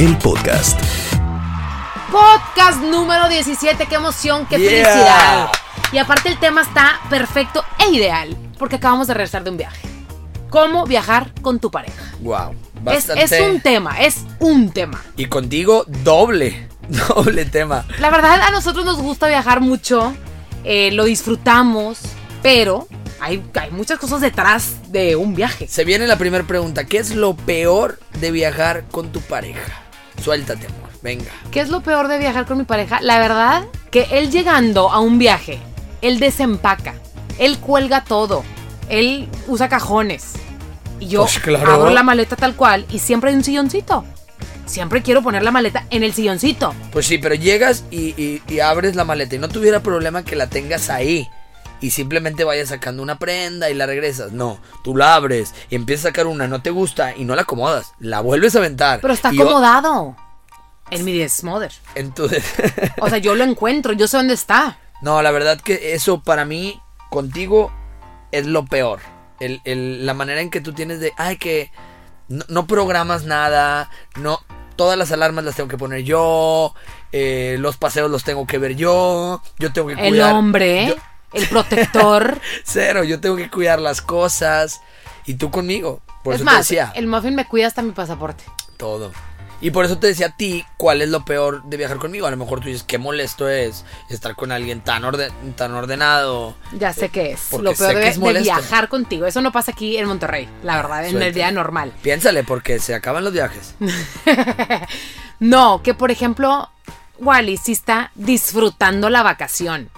El podcast. Podcast número 17. Qué emoción, qué Yeah. felicidad. Y aparte el tema está perfecto e ideal. Porque acabamos de regresar de un viaje. ¿Cómo viajar con tu pareja? Wow. Es, Bastante. es un tema, es un tema. Y contigo, doble. Doble tema. La verdad, a nosotros nos gusta viajar mucho, eh, lo disfrutamos, pero hay, hay muchas cosas detrás de un viaje. Se viene la primera pregunta. ¿Qué es lo peor de viajar con tu pareja? Suéltate, amor. Venga. ¿Qué es lo peor de viajar con mi pareja? La verdad, que él llegando a un viaje, él desempaca, él cuelga todo, él usa cajones. Y yo Pues claro. abro la maleta tal cual y siempre hay un silloncito. Siempre quiero poner la maleta en el silloncito. Pues sí, pero llegas y, y- y abres la maleta y no tuviera problema que la tengas ahí. Y simplemente vayas sacando una prenda y la regresas. No, tú la abres y empiezas a sacar una, no te gusta y no la acomodas. La vuelves a aventar. Pero está acomodado. En mi desmother. Entonces... O sea, yo lo encuentro, yo sé dónde está. No, la verdad que eso para mí, contigo, es lo peor. El, el- la manera en que tú tienes de, ay, que no, no programas nada, no, todas las alarmas las tengo que poner yo, eh, los paseos los tengo que ver yo, yo tengo que El cuidar. hombre, yo- el protector. cero, yo tengo que cuidar las cosas. Y tú conmigo. Por es eso te más, decía el muffin me cuida hasta mi pasaporte. todo. Y por eso te decía a ti cuál es lo peor de viajar conmigo. A lo mejor tú dices, qué molesto es estar con alguien tan, orde- tan ordenado. Ya sé qué es. Porque Lo peor de, es de viajar contigo. Eso no pasa aquí en Monterrey, la verdad, en el día normal. Piénsale, porque se acaban los viajes. No, que por ejemplo, Wally sí está disfrutando la vacación.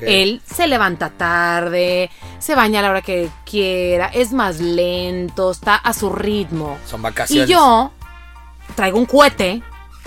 Él se levanta tarde, se baña a la hora que quiera, es más lento, está a su ritmo. Son vacaciones. Y yo traigo un cohete,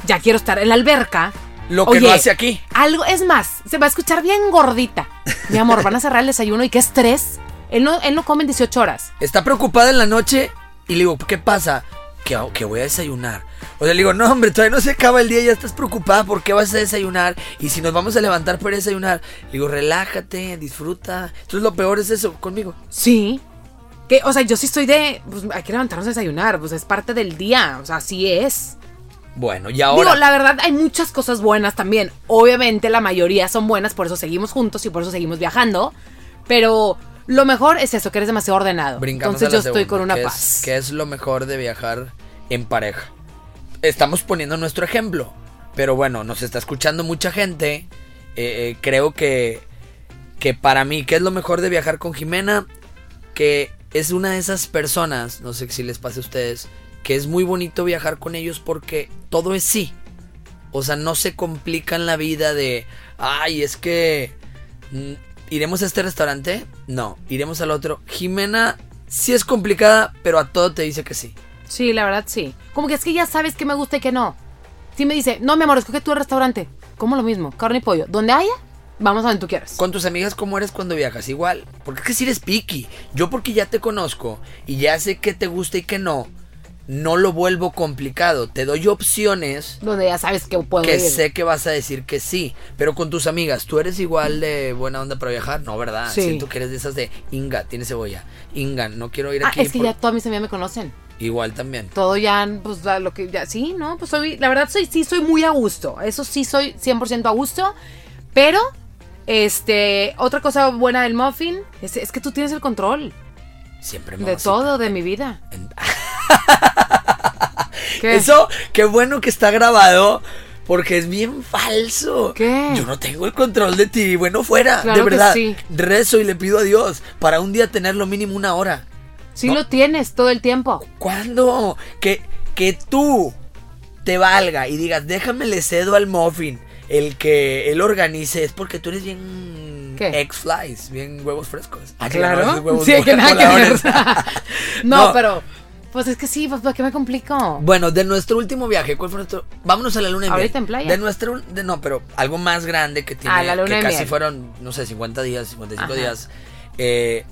ya quiero estar en la alberca. Lo que no hace aquí. Algo, es más, se va a escuchar bien gordita. Mi amor, van a cerrar el desayuno y qué estrés. Él no, él no come en 18 horas. Está preocupada en la noche y le digo, ¿qué pasa? Que, voy a desayunar. O sea, le digo, no, hombre, todavía no se acaba el día, ya estás preocupada, ¿por qué vas a desayunar? Y si nos vamos a levantar para desayunar, le digo, relájate, disfruta. Entonces lo peor es eso conmigo. Sí. Que, o sea, yo sí estoy de. Pues hay que levantarnos a desayunar, pues es parte del día. O sea, así es. Bueno, y ahora. Digo, la verdad, hay muchas cosas buenas también. Obviamente, la mayoría son buenas, por eso seguimos juntos y por eso seguimos viajando. Pero lo mejor es eso, que eres demasiado ordenado. Brincamos Entonces yo estoy con una que es- paz. que es lo mejor de viajar en pareja? Estamos poniendo nuestro ejemplo. Pero bueno, nos está escuchando mucha gente. eh, eh, creo que, que para mí, ¿qué es lo mejor de viajar con Jimena? Que es una de esas personas, no sé si les pase a ustedes, que es muy bonito viajar con ellos porque todo es sí. O sea, no se complican la vida de, ay, es que mm, iremos a este restaurante. No, iremos al otro. Jimena sí es complicada, pero a todo te dice que sí. Sí, la verdad, sí. Como que es que ya sabes que me gusta y que no. Si me dice, no, mi amor, escoge tú el restaurante. Como lo mismo, carne y pollo. Donde haya, vamos a donde tú quieras. Con tus amigas, ¿cómo eres cuando viajas? Igual. Porque es que si eres picky. Yo porque ya te conozco y ya sé qué te gusta y qué no, no lo vuelvo complicado. Te doy opciones Donde ya sabes que puedo que ir. sé que vas a decir que sí. Pero con tus amigas, ¿tú eres igual de buena onda para viajar? No, ¿verdad? Sí. Siento que eres de esas de Inga, tiene cebolla. Inga, no quiero ir Ah, aquí. es que por-". ya todas mis amigas me conocen. Igual también. todo ya, pues lo que ya, sí, ¿no? Pues soy, la verdad soy, sí soy muy a gusto, eso sí soy 100% a gusto, pero, este, otra cosa buena del muffin es, es que tú tienes el control Siempre de mamacita. todo de mi vida. En- ¿Qué? Eso, qué bueno que está grabado. Porque es bien falso. ¿Qué? Yo no tengo el control de ti. Bueno, fuera. Claro de que verdad. sí. Rezo y le pido a Dios para un día tener lo mínimo una hora. Sí no. lo tienes todo el tiempo. ¿Cuándo? Que, que tú te valga y digas, déjame le cedo al muffin el que él organice. Es porque tú eres bien ¿Qué? egg flies, bien huevos frescos. Ah, que claro. huevos sí, que nada que ver. No. pero. Pues es que sí, pues ¿para qué me complico? Bueno, de nuestro último viaje, ¿cuál fue nuestro? Vámonos a la luna de miel. Ahorita en playa. De nuestro, de, no, pero algo más grande que tiene, Ah, la luna que de casi miel. fueron, no sé, 50 días, 55 Ajá. días, eh,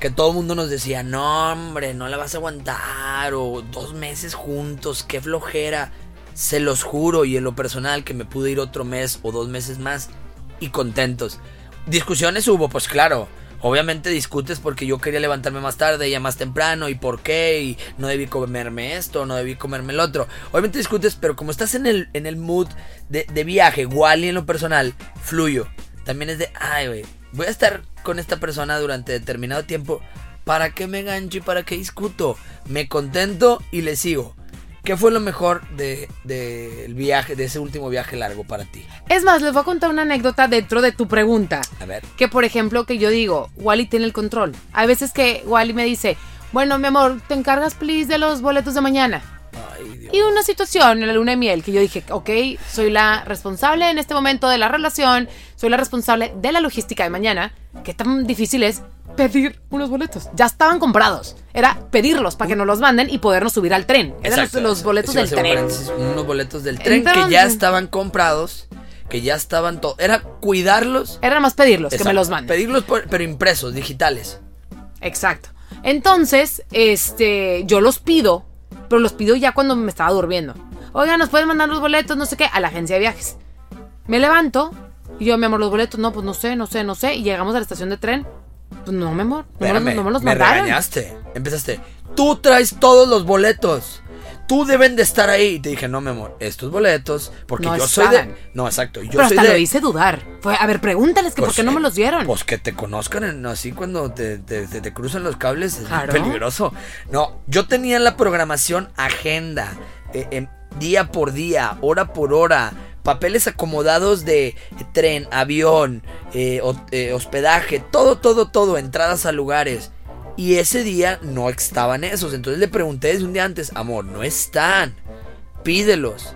que todo el mundo nos decía, no, hombre, no la vas a aguantar, o dos meses juntos, qué flojera. Se los juro, y en lo personal, que me pude ir otro mes o dos meses más, y contentos. Discusiones hubo, pues claro. Obviamente discutes porque yo quería levantarme más tarde, ella más temprano, y por qué, y no debí comerme esto, no debí comerme el otro. Obviamente discutes, pero como estás en el, en el mood de, de viaje, igual y en lo personal, fluyo. También es de, ay, güey, voy a estar con esta persona durante determinado tiempo. ¿Para qué me gancho y para qué discuto? Me contento y le sigo. ¿Qué fue lo mejor del de, viaje, de ese último viaje largo para ti? Es más, les voy a contar una anécdota dentro de tu pregunta. A ver. Que por ejemplo, que yo digo, Wally tiene el control. Hay veces que Wally me dice, bueno, mi amor, te encargas, please, de los boletos de mañana. Ay, Dios. Y una situación en la luna de miel que yo dije, ok, soy la responsable en este momento de la relación, soy la responsable de la logística de mañana. ¿Qué tan difícil es pedir unos boletos? Ya estaban comprados. Era pedirlos para que nos los manden y podernos subir al tren. Eran Exacto, los boletos del tren. Unos boletos del tren que ya estaban comprados, que ya estaban todo. Era cuidarlos. Era más pedirlos que me los manden. Pedirlos, por- pero impresos, digitales. Exacto. Entonces, este, yo los pido, pero los pido ya cuando me estaba durmiendo. Oiga, nos pueden mandar los boletos, no sé qué, a la agencia de viajes. Me levanto y yo, mi amor, los boletos, no, pues no sé, no sé, no sé. Y llegamos a la estación de tren. Pues no, mi amor, no, me no me los me mandaron. regañaste. Empezaste. Tú traes todos los boletos. Tú deben de estar ahí. Y te dije, no, mi amor, estos boletos, porque No yo soy de. No, exacto. Yo pero soy hasta de. lo hice dudar. Fue, a ver, pregúntales que por Pues, qué no me los dieron. Pues que te conozcan en- así cuando te, te- te- te cruzan los cables es Claro. peligroso. No, yo tenía la programación agenda, eh, em, día por día, hora por hora, papeles acomodados de tren, avión, eh, eh, hospedaje, todo, todo, todo, entradas a lugares. Y ese día no estaban esos. Entonces le pregunté desde un día antes, amor, no están. Pídelos.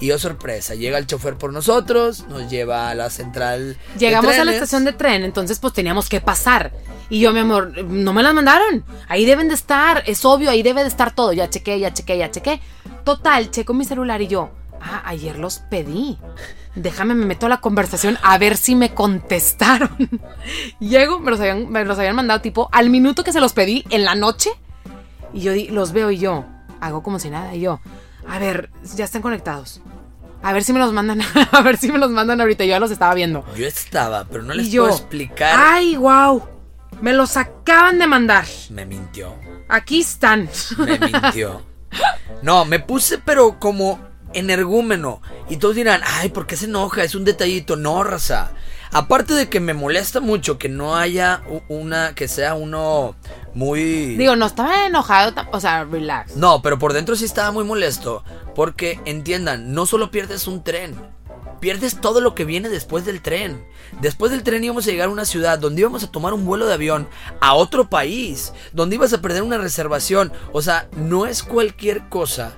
Y oh sorpresa, llega el chofer por nosotros, nos lleva a la central. de Llegamos a la estación de tren, entonces pues teníamos que pasar. Y yo, mi amor, no me las mandaron. Ahí deben de estar, es obvio, ahí debe de estar todo. Ya chequé, ya chequé, ya chequé. Total, checo mi celular y yo, ah, ayer los pedí. Déjame, me meto a la conversación a ver si me contestaron. Llego, me los habían, me los habían mandado tipo al minuto que se los pedí en la noche. Y yo di- los veo y yo hago como si nada. Y yo, a ver, ya están conectados. A ver si me los mandan, a ver si me los mandan ahorita. Yo ya los estaba viendo. Yo estaba, pero no les yo, puedo explicar. Ay, wow. Me los acaban de mandar. Me mintió. Aquí están. Me mintió. No, me puse, pero como energúmeno. Y todos dirán, ay, ¿por qué se enoja? Es un detallito. No, raza. Aparte de que me molesta mucho que no haya una, que sea uno muy... Digo, no estaba enojado, o sea, relax. No, pero por dentro sí estaba muy molesto. Porque entiendan, no solo pierdes un tren, pierdes todo lo que viene después del tren. Después del tren íbamos a llegar a una ciudad donde íbamos a tomar un vuelo de avión a otro país, donde ibas a perder una reservación. O sea, no es cualquier cosa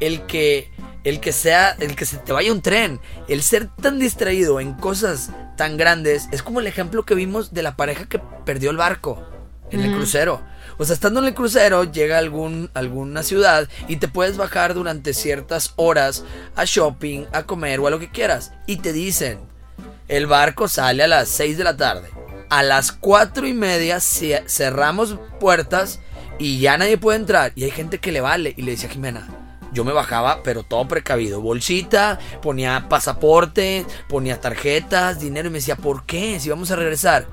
el que el que sea el que se te vaya un tren, el ser tan distraído en cosas tan grandes es como el ejemplo que vimos de la pareja que perdió el barco en el crucero. O sea, estando en el crucero, llega a algún, alguna ciudad y te puedes bajar durante ciertas horas a shopping, a comer o a lo que quieras. Y te dicen, el barco sale a las 6 de la tarde. A las 4 y media ce- cerramos puertas y ya nadie puede entrar. Y hay gente que le vale. Y le decía a Jimena, yo me bajaba, pero todo precavido. Bolsita, ponía pasaporte, ponía tarjetas, dinero. Y me decía, ¿por qué? Si vamos a regresar.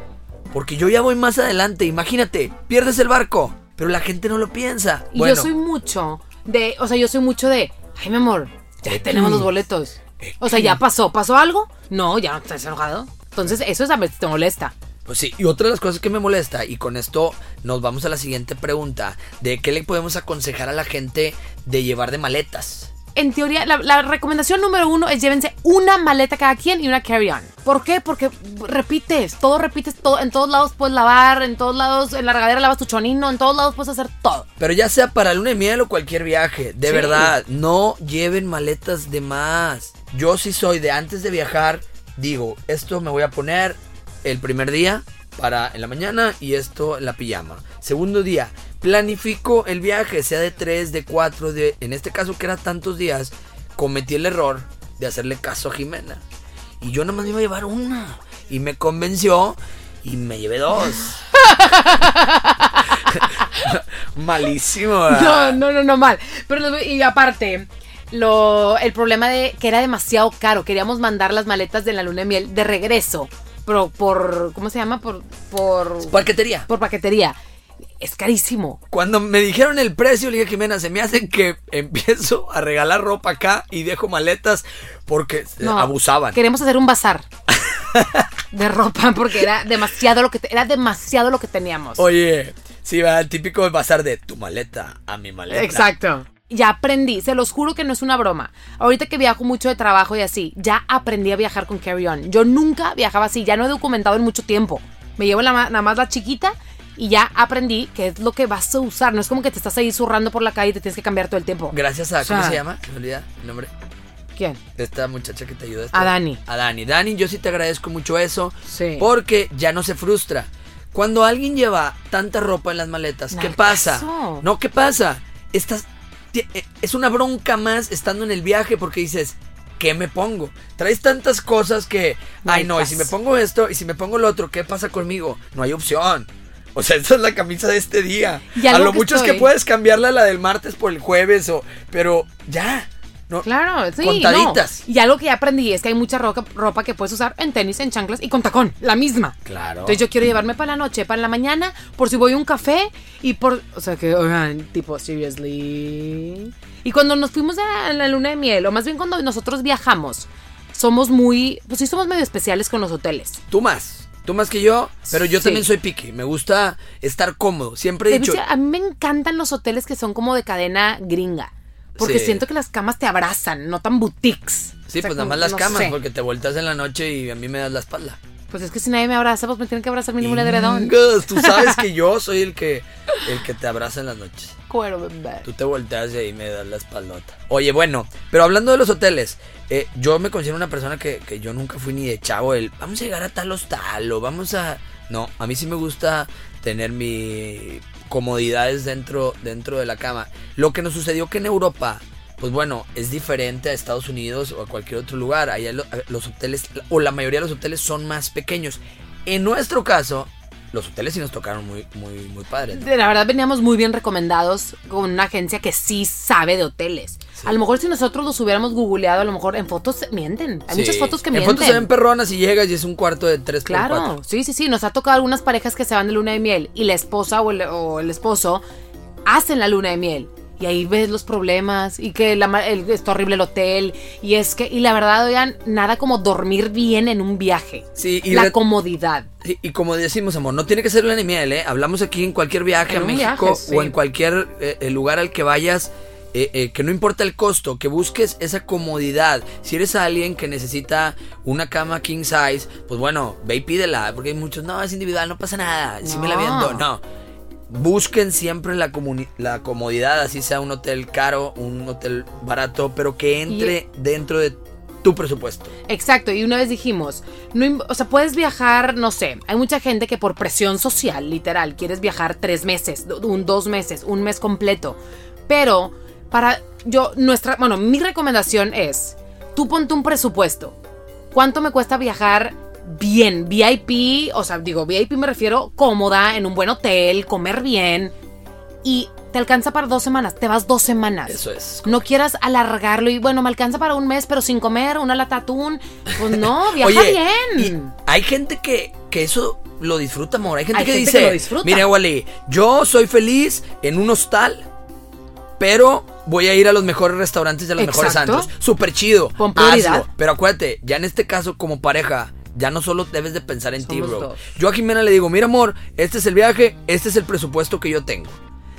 Porque yo ya voy más adelante. Imagínate, pierdes el barco. Pero la gente no lo piensa. Y bueno, yo soy mucho de, o sea, yo soy mucho de, ay, mi amor, ya X. tenemos los boletos. O sea, ya pasó, ¿pasó algo? No, ya no estás enojado. Entonces, eso es a veces te molesta. Pues sí, y otra de las cosas que me molesta, y con esto nos vamos a la siguiente pregunta, de qué le podemos aconsejar a la gente de llevar de maletas. En teoría, la, la recomendación número uno es llévense una maleta cada quien y una carry-on. ¿Por qué? Porque repites, todo repites, todo, en todos lados puedes lavar, en todos lados, en la regadera lavas tu chonino, en todos lados puedes hacer todo. Pero ya sea para luna de miel o cualquier viaje, de Sí. verdad, no lleven maletas de más. Yo sí soy de antes de viajar, digo, esto me voy a poner el primer día para en la mañana y esto en la pijama. Segundo día, planifico el viaje, sea de 3, de 4, de... En este caso que era tantos días, cometí el error de hacerle caso a Jimena. Y yo nada más me iba a llevar una. Y me convenció y me llevé dos. Malísimo. No, no, no, no, mal. Pero, y aparte, lo, el problema de que era demasiado caro. Queríamos mandar las maletas de la luna de miel de regreso. Pero por, ¿cómo se llama? Por, por... Paquetería. Por paquetería. Es carísimo. Cuando me dijeron el precio, le dije Jimena, se me hace que empiezo a regalar ropa acá y dejo maletas porque No, abusaban. Queremos hacer un bazar de ropa porque era demasiado lo que era demasiado lo que teníamos. Oye, sí, va el típico bazar de tu maleta a mi maleta. Exacto. Ya aprendí, se los juro que no es una broma. Ahorita que viajo mucho de trabajo y así, ya aprendí a viajar con Carry On. Yo nunca viajaba así, ya no he documentado en mucho tiempo. Me llevo la nada más la chiquita y ya aprendí que es lo que vas a usar. No es como que te estás ahí zurrando por la calle y te tienes que cambiar todo el tiempo. Gracias a, O sea- ¿cómo se llama? Se me olvida el nombre. ¿Quién? esta muchacha que te ayuda. A Dani. A Dani. Dani, yo sí te agradezco mucho eso. Sí. Porque ya no se frustra. Cuando alguien lleva tanta ropa en las maletas, ¿qué pasa? No, ¿qué pasa? Estás, es una bronca más estando en el viaje porque dices, ¿qué me pongo? Traes tantas cosas que, ay no, y si me pongo esto y si me pongo lo otro, ¿qué pasa conmigo? No hay opción. O sea, esta es la camisa de este día. A lo mucho es que puedes cambiarla a la del martes por el jueves o, pero ya. No, Claro, sí. Contaditas. no. Y algo que ya aprendí es que hay mucha ropa, ropa que puedes usar en tenis, en chanclas y con tacón, la misma. Claro. Entonces yo quiero llevarme para la noche, para la mañana, por si voy a un café y por... O sea que, oigan, tipo, seriously. Y cuando nos fuimos a la luna de miel, o más bien cuando nosotros viajamos, somos muy... Pues sí somos medio especiales con los hoteles. Tú más. Tú más que yo, pero yo Sí. también soy picky. Me gusta estar cómodo. Siempre he dicho. a mí me encantan los hoteles que son como de cadena gringa. Porque Sí. siento que las camas te abrazan, no tan boutiques. Sí, O sea, pues nada más las no camas, sé. porque te vueltas en la noche y a mí me das la espalda. Pues es que si nadie me abraza, pues me tienen que abrazar mínimo un edredón. Tú sabes que yo soy el que el que te abraza en las noches. Cuero, bebé. Tú te volteas y ahí me das la espaldota. Oye, bueno, pero hablando de los hoteles, eh, yo me considero una persona que, que yo nunca fui ni de chavo el vamos a llegar a tal hostal o vamos a. No, a mí sí me gusta tener mi comodidades dentro, dentro de la cama. Lo que nos sucedió que en Europa, pues bueno, es diferente a Estados Unidos o a cualquier otro lugar. Allá lo- los hoteles, o la mayoría de los hoteles son más pequeños. En nuestro caso, los hoteles sí nos tocaron muy, muy, muy padres. ¿no? La verdad veníamos muy bien recomendados con una agencia que sí sabe de hoteles. A lo mejor si nosotros los hubiéramos googleado, a lo mejor en fotos mienten. Hay muchas Sí. fotos que en mienten. fotos se ven perronas y llegas y es un cuarto de 3 por Claro, 4 sí, sí, sí. Nos ha tocado algunas parejas que se van de luna de miel y la esposa o el, o el esposo hacen la luna de miel. Y ahí ves los problemas y que la el- está horrible el hotel. Y es que, y la verdad, oigan, nada como dormir bien en un viaje. Sí, y la comodidad. Y, y como decimos, amor, no tiene que ser una ni miel, ¿eh? Hablamos aquí en cualquier viaje En a México viaje, sí. o en cualquier eh, lugar al que vayas, eh, eh, que no importa el costo, que busques esa comodidad. Si eres alguien que necesita una cama king size, pues bueno, ve y pídela, porque hay muchos, no, es individual, no pasa nada, si me la No. viendo, no. Busquen siempre la, la comodidad, así sea un hotel caro, un hotel barato, pero que entre dentro de tu presupuesto. Exacto, y una vez dijimos, no, o sea, puedes viajar, no sé, hay mucha gente que por presión social, literal, quieres viajar tres meses, un, dos meses, un mes completo, pero para yo, nuestra, bueno, mi recomendación es, tú ponte un presupuesto, ¿cuánto me cuesta viajar bien, VIP, o sea, digo, VIP me refiero cómoda, en un buen hotel, comer bien, y te alcanza para dos semanas, te vas dos semanas. Eso es. No quieras alargarlo y bueno, me alcanza para un mes, pero sin comer, una lata atún. Pues no, viaja Oye, bien. y hay gente que, que eso lo disfruta, amor. Hay gente Hay que gente dice, que lo disfruta. mire, Wally, yo soy feliz en un hostal, pero voy a ir a los mejores restaurantes de los mejores antros. Súper chido. Pon prioridad. hazlo. Pero acuérdate, ya en este caso, como pareja, ya no solo debes de pensar en ti, bro. dos. Yo a Jimena le digo, mira, amor, este es el viaje, este es el presupuesto que yo tengo.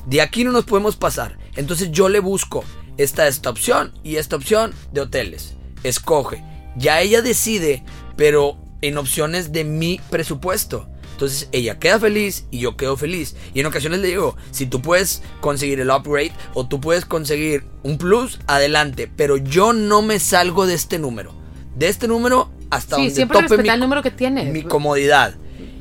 De aquí no nos podemos pasar. Entonces yo le busco esta, esta opción y esta opción de hoteles. Escoge. Ya ella decide, pero en opciones de mi presupuesto. Entonces ella queda feliz y yo quedo feliz. Y en ocasiones le digo, si tú puedes conseguir el upgrade o tú puedes conseguir un plus, adelante. Pero yo no me salgo de este número. De este número hasta Sí, donde siempre tope mi, el número que tienes. mi comodidad.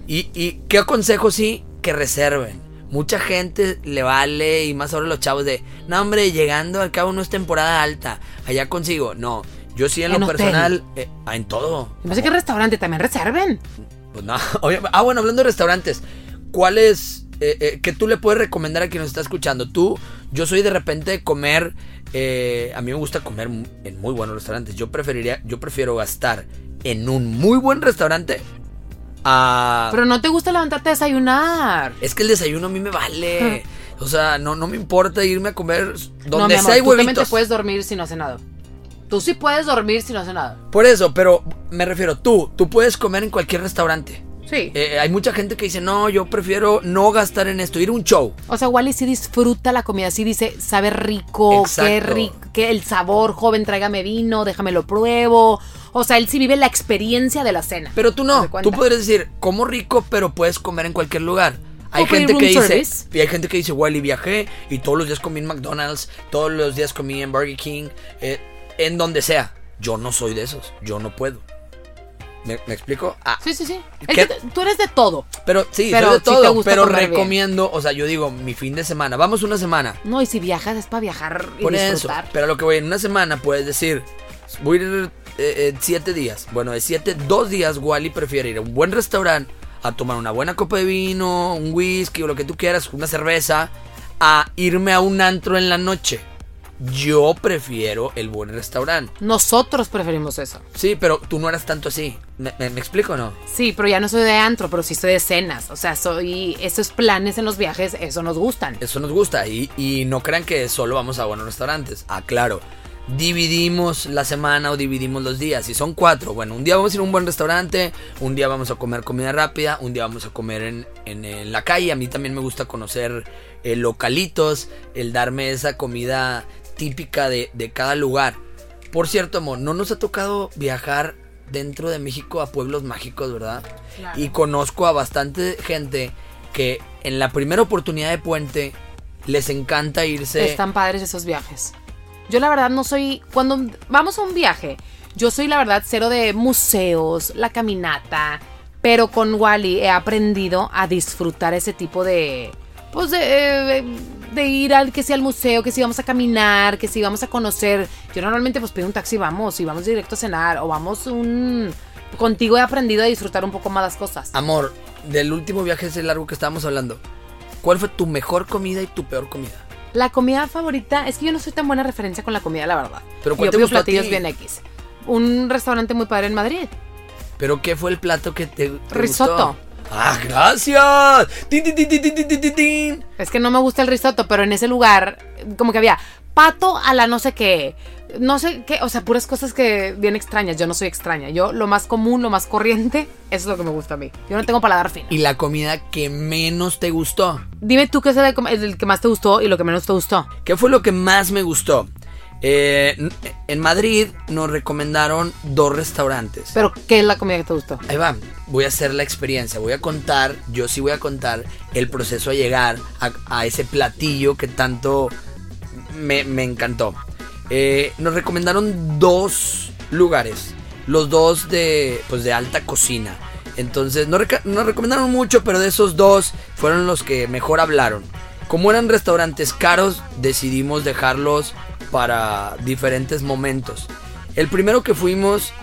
Y, y qué aconsejo sí que reserven. Mucha gente le vale y más ahora los chavos de, no hombre, llegando al cabo no es temporada alta, allá consigo. No, yo sí en, En lo hotel. personal, eh, en todo. Pensé que el restaurante también reserven. Pues no, ah, bueno, hablando de restaurantes, ¿cuál es eh, eh, que tú le puedes recomendar a quien nos está escuchando? Tú, yo soy de repente de comer, eh, a mí me gusta comer en muy buenos restaurantes. Yo preferiría, yo prefiero gastar en un muy buen restaurante a... Pero no te gusta levantarte a desayunar. es que el desayuno a mí me vale. O sea, no, no me importa irme a comer no, donde mi amor, sea hay tú también te huevitos. puedes dormir si no has cenado. Tú sí puedes dormir si no has cenado. Por eso, pero me refiero, tú, tú puedes comer en cualquier restaurante. Sí. Eh, hay mucha gente que dice, no, yo prefiero no gastar en esto, ir a un show. O sea, Wally sí disfruta la comida, sí dice, sabe rico, qué rico, que el sabor, joven, tráigame vino, déjame lo pruebo. O sea, él sí vive la experiencia de la cena. Pero tú no, tú podrías decir, como rico, pero puedes comer en cualquier lugar. Hay gente que dice, y hay gente que dice, Wally, viajé y todos los días comí en McDonald's, todos los días comí en Burger King, eh, en donde sea. Yo no soy de esos, yo no puedo. ¿Me, me explico? Ah, Sí, sí, sí. Es que tú eres de todo. pero sí, Pero soy de sí te todo, gusta pero bien. recomiendo, o sea, yo digo, mi fin de semana, vamos una semana, No, y si viajas es para viajar y Por eso. disfrutar. Pero lo que voy en una semana puedes decir, voy a ir eh, siete días. Bueno, de siete, dos días, Wally prefiere ir a un buen restaurante a tomar una buena copa de vino, un whisky o lo que tú quieras, una cerveza, a irme a un antro en la noche. Yo prefiero el buen restaurante. Nosotros preferimos eso. Sí, pero tú no eras tanto así. ¿Me, me- me explico o no? Sí, pero ya no soy de antro, pero sí soy de cenas. O sea, soy esos planes en los viajes, eso nos gustan. Eso nos gusta. Y, y no crean que solo vamos a buenos restaurantes. Ah, claro. Dividimos la semana o dividimos los días. Si son cuatro, bueno, un día vamos a ir a un buen restaurante, un día vamos a comer comida rápida, un día vamos a comer en, en, en la calle. A mí también me gusta conocer eh, localitos, el darme esa comida típica de, de cada lugar. Por cierto, amor, no nos ha tocado viajar dentro de México a pueblos mágicos, ¿verdad? Claro. Y conozco a bastante gente que en la primera oportunidad de puente les encanta irse. Están padres esos viajes. Yo la verdad no soy, cuando vamos a un viaje, yo soy la verdad cero de museos, la caminata, pero con Wally he aprendido a disfrutar ese tipo de, pues de, eh, de ir al que sea al museo, que si vamos a caminar, que si vamos a conocer. Yo normalmente pues pido un taxi y vamos, y vamos directo a cenar, o vamos un... Contigo he aprendido a disfrutar un poco más las cosas. Amor, del último viaje ese largo que estábamos hablando, ¿cuál fue tu mejor comida y tu peor comida? La comida favorita, es que yo no soy tan buena referencia con la comida, la verdad. Pero ¿cuál yo te pido gustó a platillos ti? bien X. Un restaurante muy padre en Madrid. ¿Pero qué fue el plato que te, te Risotto. gustó? ¡Ah, gracias! ¡Tin, tin, tin, es que no me gusta el risotto, pero en ese lugar, como que había pato a la no sé qué. No sé qué, o sea, puras cosas que bien extrañas. Yo no soy extraña. Yo lo más común, lo más corriente, eso es lo que me gusta a mí. Yo no tengo paladar fino. ¿Y la comida que menos te gustó? Dime tú qué es el que más te gustó y lo que menos te gustó. ¿Qué fue lo que más me gustó? Eh, en Madrid nos recomendaron dos restaurantes. Pero, ¿qué es la comida que te gustó? Ahí va, voy a hacer la experiencia, voy a contar, yo sí voy a contar el proceso a llegar a, a ese platillo que tanto me, me encantó. Eh, nos recomendaron dos lugares, los dos de, pues de alta cocina. Entonces, no nos recomendaron mucho, pero de esos dos fueron los que mejor hablaron. Como eran restaurantes caros, decidimos dejarlos para diferentes momentos. El primero que fuimos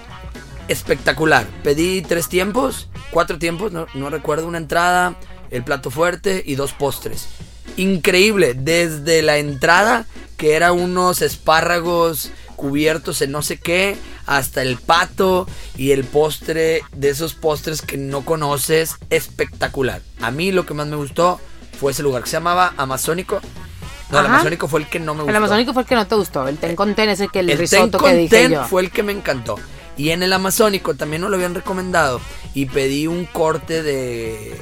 espectacular. Pedí tres tiempos, cuatro tiempos, no, recuerdo, una entrada, el plato fuerte y dos postres. Increíble, desde la entrada, que era unos espárragos cubiertos en no sé qué, hasta el pato y el postre de esos postres que no conoces, espectacular. A mí lo que más me gustó fue ese lugar que se llamaba Amazónico. No, el Ajá. Amazónico fue el que no me gustó. El amazónico fue el que no te gustó. El ten con ten es el que el, El risotto que dije ten yo. fue el que me encantó. Y en el Amazónico también nos lo habían recomendado. Y pedí un corte de,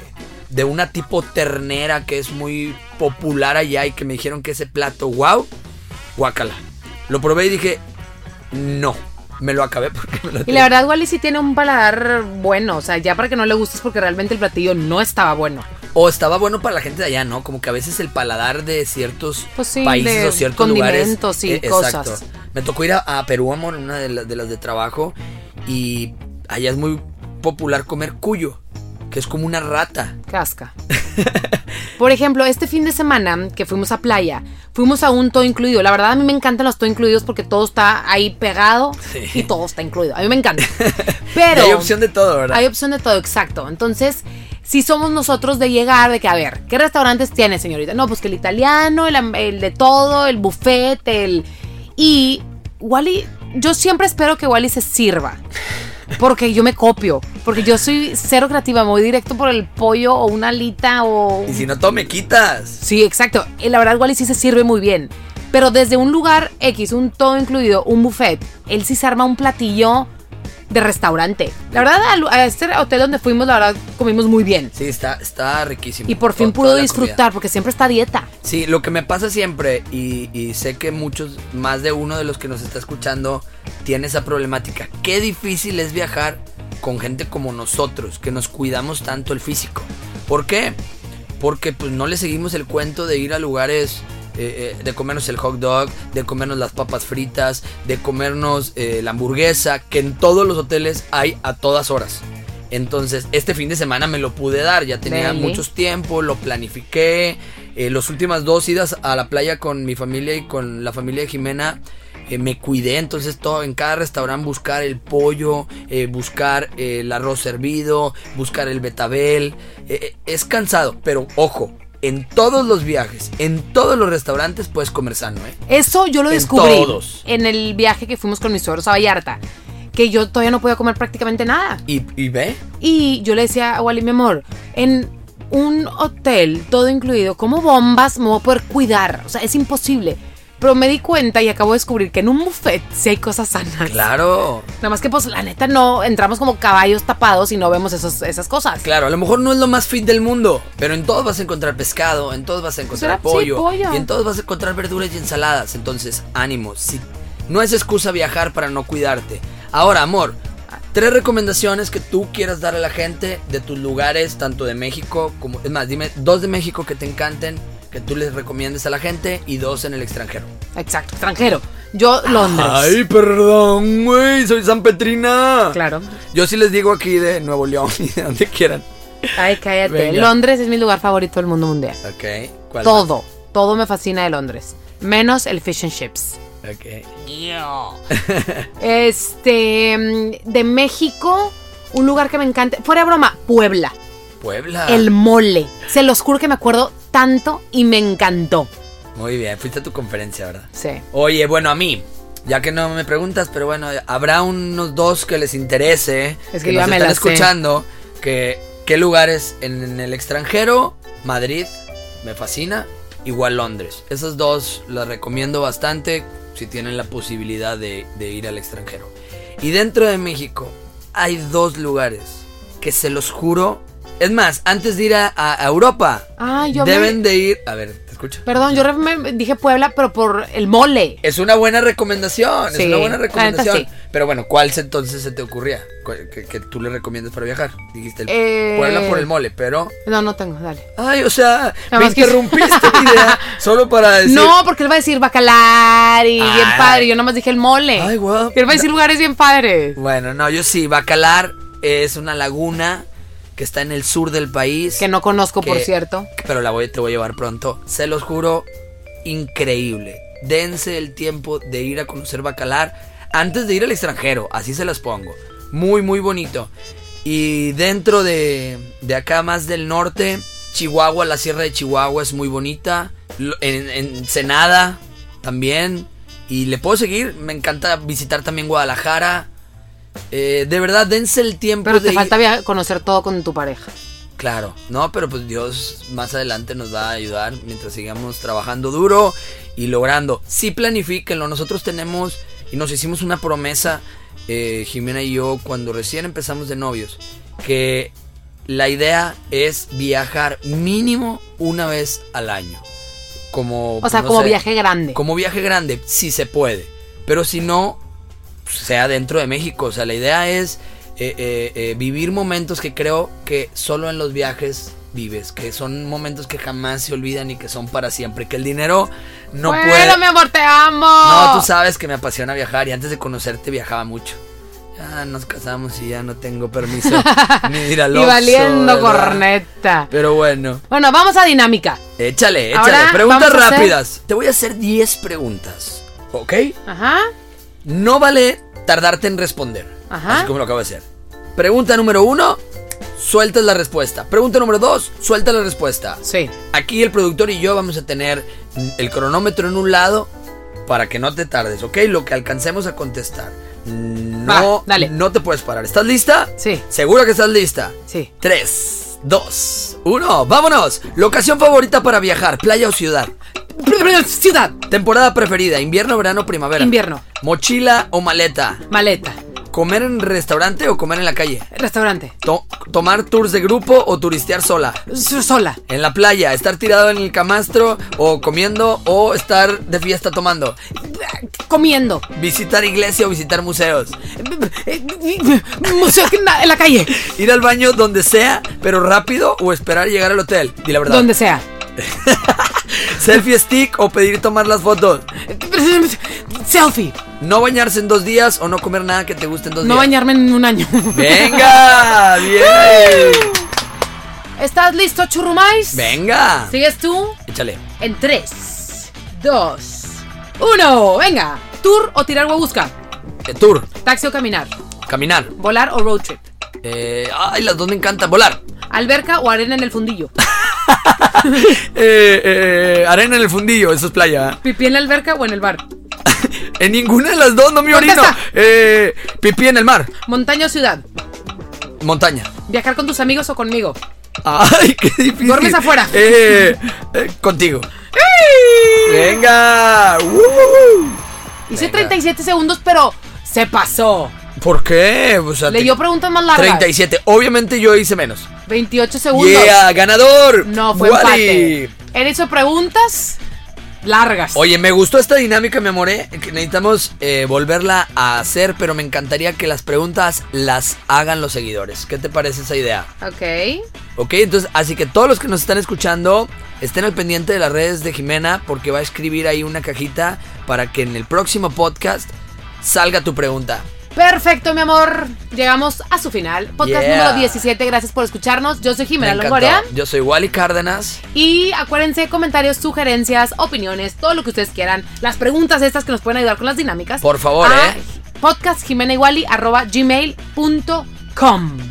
de una tipo ternera que es muy popular allá y que me dijeron que ese plato, wow, guacala. Lo probé y dije, no. Me lo acabé porque me lo Y la verdad, Wally sí tiene un paladar bueno. O sea, ya para que no le gustes porque realmente el platillo no estaba bueno. O estaba bueno para la gente de allá, ¿no? Como que a veces el paladar de ciertos Pues sí, países de o ciertos lugares. condimentos y eh, cosas. Exacto. Me tocó ir a, a Perú, amor, en una de, la- de las de trabajo. Y allá es muy popular comer cuyo, que es como una rata. Casca. Por ejemplo, este fin de semana que fuimos a playa, fuimos a un todo incluido. La verdad a mí me encantan los todo incluidos porque todo está ahí pegado Sí. y todo está incluido. A mí me encanta. Pero hay opción de todo, ¿verdad? hay opción de todo, exacto. Entonces, si somos nosotros de llegar, de que, a ver, ¿qué restaurantes tiene, señorita? No, pues que el italiano, el, el de todo, el buffet, el... Y Wally, yo siempre espero que Wally se sirva. Porque yo me copio. Porque yo soy cero creativa. Me voy directo por el pollo o una alita o... Y si no, todo me quitas. Sí, exacto. Y la verdad, Wally sí se sirve muy bien. Pero desde un lugar X, un todo incluido, un buffet, él sí se arma un platillo de restaurante. La verdad, a este hotel donde fuimos, la verdad, comimos muy bien. Sí, está, está riquísimo. Y por fin pudo disfrutar, comida. porque siempre está dieta. Sí, lo que me pasa siempre, y, y sé que muchos, más de uno de los que nos está escuchando, tiene esa problemática. Qué difícil es viajar con gente como nosotros, que nos cuidamos tanto el físico. ¿Por qué? Porque pues no le seguimos el cuento de ir a lugares, eh, eh, de comernos el hot dog, de comernos las papas fritas, de comernos eh, la hamburguesa, que en todos los hoteles hay a todas horas. Entonces, este fin de semana me lo pude dar, ya tenía Deli. muchos tiempo, lo planifiqué. Eh, las últimas dos idas a la playa con mi familia y con la familia de Jimena, eh, me cuidé. Entonces, todo en cada restaurante buscar el pollo, eh, buscar el arroz servido, buscar el betabel. Es cansado, pero ojo, en todos los viajes, en todos los restaurantes puedes comer sano, ¿eh? Eso yo lo En descubrí todos. en el viaje que fuimos con mis suegros a Vallarta. Que yo todavía no podía comer prácticamente nada. Y, y ve, Y yo le decía a Wally, mi amor, en un hotel, todo incluido, ¿cómo bombas me voy a poder cuidar? O sea, es imposible. Pero me di cuenta y acabo de descubrir que en un buffet sí hay cosas sanas. claro. Nada más que, pues, la neta, no entramos como caballos tapados y no vemos esos, esas cosas. Claro, a lo mejor no es lo más fit del mundo, pero en todos vas a encontrar pescado, en todos vas a encontrar Pues era- sí, pollo, pollo. y en todos vas a encontrar verduras y ensaladas. Entonces, ánimo, si no es excusa viajar para no cuidarte. Ahora, amor, tres recomendaciones que tú quieras dar a la gente de tus lugares, tanto de México como es más, dime dos de México que te encanten, que tú les recomiendes a la gente y dos en el extranjero. Exacto, extranjero. Yo, Londres. Ay, perdón, güey, soy San Petrina. Claro. Yo sí les digo aquí de Nuevo León y de donde quieran. Ay, cállate. Venga. Londres es mi lugar favorito del mundo mundial. Ok, ¿cuál Todo, todo me fascina de Londres. Menos el fish and chips. Ok. Este, mm, de México, un lugar que me encanta. Fuera de broma, Puebla. Puebla. El mole. Se los juro que me acuerdo tanto y me encantó. Muy bien, fuiste a tu conferencia, ¿verdad? Sí. Oye, bueno, a mí, ya que no me preguntas, pero bueno, habrá unos dos que les interese, Es que yo ya nos me están sé. escuchando, que qué lugares en, en el extranjero, Madrid, me fascina, igual Londres. Esas dos las recomiendo bastante si tienen la posibilidad de, de ir al extranjero. Y dentro de México hay dos lugares que se los juro. Es más, antes de ir a, Europa, Ah, yo me- deben de ir... A ver, te escucho. Perdón, yo me dije Puebla, pero por el mole. Es una buena recomendación, es una buena neta recomendación. sí. Pero bueno, ¿cuál entonces se te ocurría? ¿Cuál- Que, que tú le recomiendas para viajar. Dijiste el Eh. Puebla por el mole, pero. No, no tengo, dale. Ay, o sea, Nada me interrumpiste mi idea solo para decir. No, porque él va a decir bacalar y bien padre. Yo nomás dije el mole. Ay, guau. Él va a decir lugares bien padres. Bueno, no, yo sí. Bacalar es una laguna que está en el sur del país. Que no conozco, por cierto. Pero la voy, te voy a llevar pronto. Se los juro, increíble. Dense el tiempo de ir a conocer Bacalar antes de ir al extranjero. Así se las pongo. Muy, muy bonito. Y dentro de, de acá más del norte, Chihuahua, la sierra de Chihuahua es muy bonita. En Ensenada también. Y le puedo seguir. Me encanta visitar también Guadalajara. Eh, de verdad, dense el tiempo Pero te falta conocer todo con tu pareja. Claro, no, pero pues Dios más adelante nos va a ayudar mientras sigamos trabajando duro y logrando. Sí, planifíquenlo. Nosotros tenemos y nos hicimos una promesa, eh, Jimena y yo, cuando recién empezamos de novios, que la idea es viajar mínimo una vez al año. Como, O sea, no como sé, viaje grande. Como viaje grande, si se puede. Pero si no, sea dentro de México. O sea, la idea es eh, eh, eh, vivir momentos que creo que solo en los viajes vives. Que son momentos que jamás se olvidan y que son para siempre. Que el dinero no bueno, puede. mi amor, te amo. No, tú sabes que me apasiona viajar y antes de conocerte viajaba mucho. Ya nos casamos y ya no tengo permiso ni ir al Y valiendo ¿verdad? corneta. Pero bueno, Bueno, vamos a dinámica. échale, échale. Ahora preguntas hacer- rápidas. Te voy a hacer 10 preguntas. ¿Ok? Ajá. No vale tardarte en responder. Ajá. Así como lo acabo de hacer. Pregunta número uno, sueltas la respuesta. Pregunta número dos, suelta la respuesta. Sí. Aquí el productor y yo vamos a tener el cronómetro en un lado para que no te tardes, ¿ok? Lo que alcancemos a contestar. No, Va, dale. no te puedes parar. ¿Estás lista? Sí. ¿Segura que estás lista? Sí. 3, 2, 1, vámonos. Locación favorita para viajar, playa o ciudad. Ciudad. Temporada preferida, invierno, verano, primavera. Invierno. Mochila o maleta. Maleta. ¿Comer en restaurante o comer en la calle? Restaurante. To- ¿Tomar tours de grupo o turistear sola? Sola. En la playa, estar tirado en el camastro o comiendo o estar de fiesta tomando. Comiendo. Visitar iglesia o visitar museos. Museo en la- en la calle. Ir al baño donde sea, pero rápido o esperar llegar al hotel. Di la verdad. Donde sea. Selfie stick o pedir tomar las fotos. Selfie. No bañarse en dos días o no comer nada que te guste en dos No días. bañarme en un año. Venga, bien. ¿Estás listo, churrumais? Venga. ¿Sigues tú? Échale. En 3, 2, 1. Venga. ¿Tour o tirar huevusca? Eh, tour. Taxi o caminar. Caminar. Volar o road trip. Eh, ay, las dos me encantan. Volar. Alberca o arena en el fundillo. Eh, eh, arena en el fundillo, eso es playa. Pipí en la alberca o en el bar. En ninguna de las dos no me orino. Eh, pipí en el mar. Montaña o ciudad. Montaña. Viajar con tus amigos o conmigo. Ay, qué difícil. Duermes afuera. Eh, eh, contigo. Venga. Uh. Hice Venga. 37 segundos, pero se pasó. ¿Por qué? O sea, Leyó preguntas más largas. 37. Obviamente yo hice menos. 28 segundos. Yeah, ganador. No, fue Wally. empate. Él hizo preguntas largas. Oye, me gustó esta dinámica, mi amore. Que necesitamos eh, volverla a hacer, pero me encantaría que las preguntas las hagan los seguidores. ¿Qué te parece esa idea? Ok. Ok, entonces, así que todos los que nos están escuchando estén al pendiente de las redes de Jimena porque va a escribir ahí una cajita para que en el próximo podcast salga tu pregunta. Perfecto, mi amor. Llegamos a su final. Podcast Yeah. número 17. Gracias por escucharnos. Yo soy Me Jimena. Longoria. Yo soy Wally Cárdenas. Y acuérdense, comentarios, sugerencias, opiniones, todo lo que ustedes quieran. Las preguntas estas que nos pueden ayudar con las dinámicas. Por favor, a ¿eh?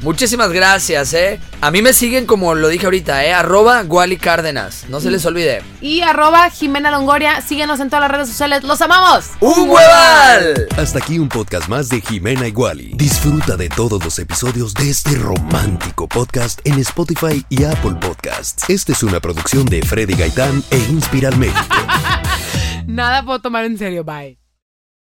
Muchísimas gracias, eh. A mí me siguen como lo dije ahorita, eh. Arroba Wally Cárdenas. No se les olvide. Y arroba Jimena Longoria. Síguenos en todas las redes sociales. ¡Los amamos! ¡Un hueval! Hasta aquí un podcast más de Jimena Iguali. Disfruta de todos los episodios de este romántico podcast en Spotify y Apple Podcasts. Esta es una producción de Freddy Gaitán e Inspiral México. Nada puedo tomar en serio. Bye.